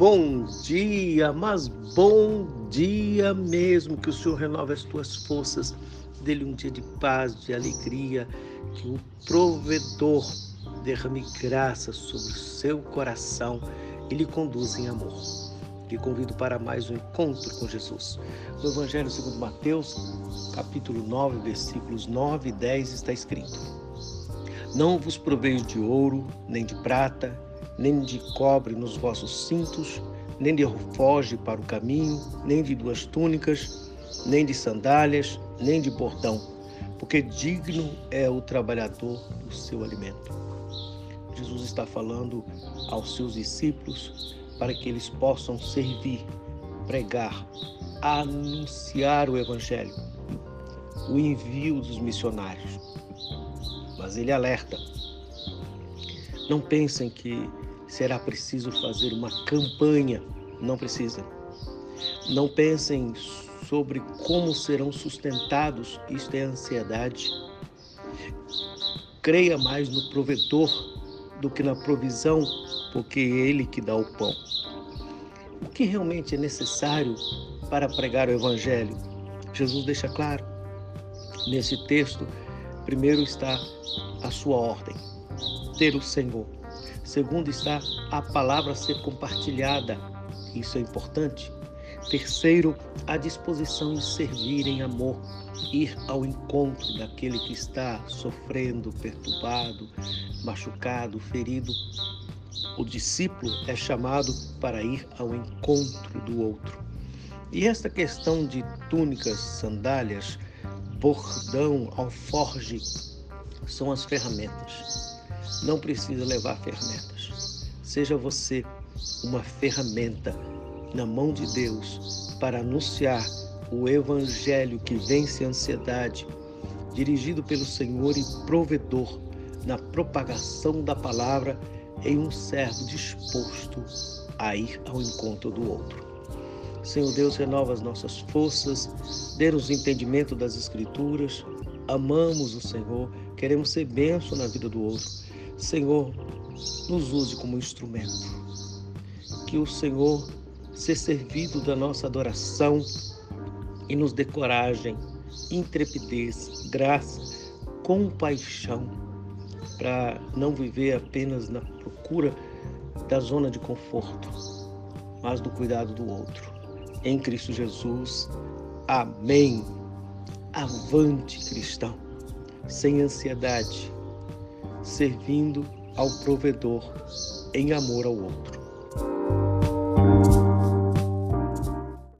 bom dia, mas bom dia mesmo. Que o Senhor renove as tuas forças, dê-lhe um dia de paz, de alegria, que o provedor derrame graça sobre o seu coração e lhe conduza em amor. Lhe convido para mais um encontro com Jesus. No Evangelho segundo Mateus, capítulo 9, versículos 9 e 10 está escrito: Não vos proveis de ouro, nem de prata, nem de cobre nos vossos cintos, nem de alfoge para o caminho, nem de duas túnicas, nem de sandálias, nem de bordão, porque digno é o trabalhador do seu alimento. Jesus está falando aos seus discípulos para que eles possam servir, pregar, anunciar o Evangelho, o envio dos missionários. Mas ele alerta: não pensem que será preciso fazer uma campanha. Não precisa. Não pensem sobre como serão sustentados. Isto é ansiedade. Creia mais no provedor do que na provisão, porque é Ele que dá o pão. O que realmente é necessário para pregar o Evangelho? Jesus deixa claro. Nesse texto, primeiro está a sua ordem: ter o Senhor Segundo está a palavra ser compartilhada. Isso é importante. Terceiro, a disposição em servir em amor, ir ao encontro daquele que está sofrendo, perturbado, machucado, ferido. O discípulo é chamado para ir ao encontro do outro. E esta questão de túnicas, sandálias, bordão, alforge são as ferramentas não precisa levar ferramentas. Seja você uma ferramenta na mão de Deus para anunciar o evangelho que vence a ansiedade, dirigido pelo Senhor e provedor na propagação da palavra em um servo disposto a ir ao encontro do outro. Senhor Deus, renova as nossas forças, dê-nos entendimento das Escrituras. Amamos o Senhor, queremos ser bênção na vida do outro. Senhor, nos use como instrumento. Que o Senhor seja servido da nossa adoração e nos dê coragem, intrepidez, graça, compaixão para não viver apenas na procura da zona de conforto, mas do cuidado do outro. Em Cristo Jesus. Amém. Avante, cristão, sem ansiedade servindo ao provedor em amor ao outro.